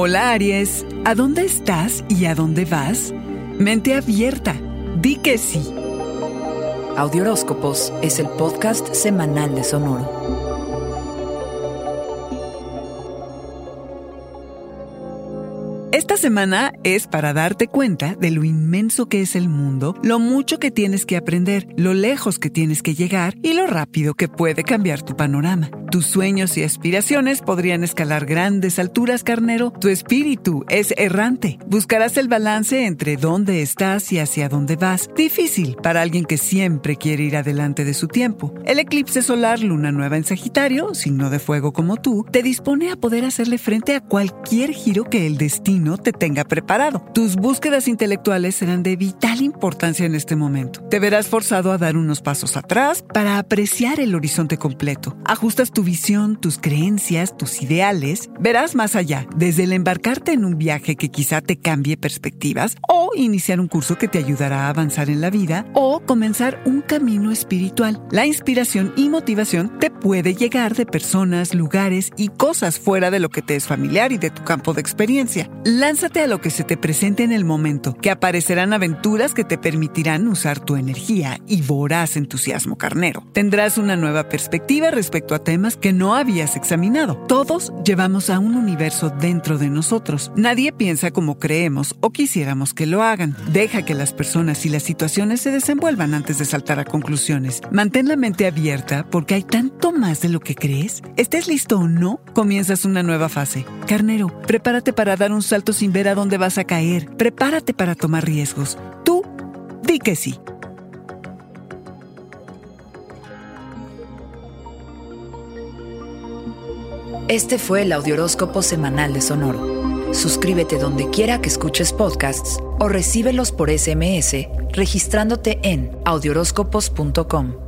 Hola Aries, ¿a dónde estás y a dónde vas? Mente abierta, di que sí. Audioróscopos es el podcast semanal de Sonoro. Esta semana es para darte cuenta de lo inmenso que es el mundo, lo mucho que tienes que aprender, lo lejos que tienes que llegar y lo rápido que puede cambiar tu panorama. Tus sueños y aspiraciones podrían escalar grandes alturas, carnero. Tu espíritu es errante. Buscarás el balance entre dónde estás y hacia dónde vas. Difícil para alguien que siempre quiere ir adelante de su tiempo. El eclipse solar luna nueva en Sagitario, signo de fuego como tú, te dispone a poder hacerle frente a cualquier giro que el destino no te tenga preparado. Tus búsquedas intelectuales serán de vital importancia en este momento. Te verás forzado a dar unos pasos atrás para apreciar el horizonte completo. Ajustas tu visión, tus creencias, tus ideales. Verás más allá, desde el embarcarte en un viaje que quizá te cambie perspectivas o iniciar un curso que te ayudará a avanzar en la vida o comenzar un camino espiritual. La inspiración y motivación te puede llegar de personas, lugares y cosas fuera de lo que te es familiar y de tu campo de experiencia. Lánzate a lo que se te presente en el momento, que aparecerán aventuras que te permitirán usar tu energía y voraz entusiasmo carnero. Tendrás una nueva perspectiva respecto a temas que no habías examinado. Todos llevamos a un universo dentro de nosotros. Nadie piensa como creemos o quisiéramos que lo hagan. Deja que las personas y las situaciones se desenvuelvan antes de saltar a conclusiones. Mantén la mente abierta porque hay tanto más de lo que crees. ¿Estés listo o no? Comienzas una nueva fase. Carnero, prepárate para dar un salto sin ver a dónde vas a caer. Prepárate para tomar riesgos. Tú, di que sí. Este fue el Audioróscopo Semanal de Sonoro. Suscríbete donde quiera que escuches podcasts o recíbelos por SMS registrándote en audioróscopos.com.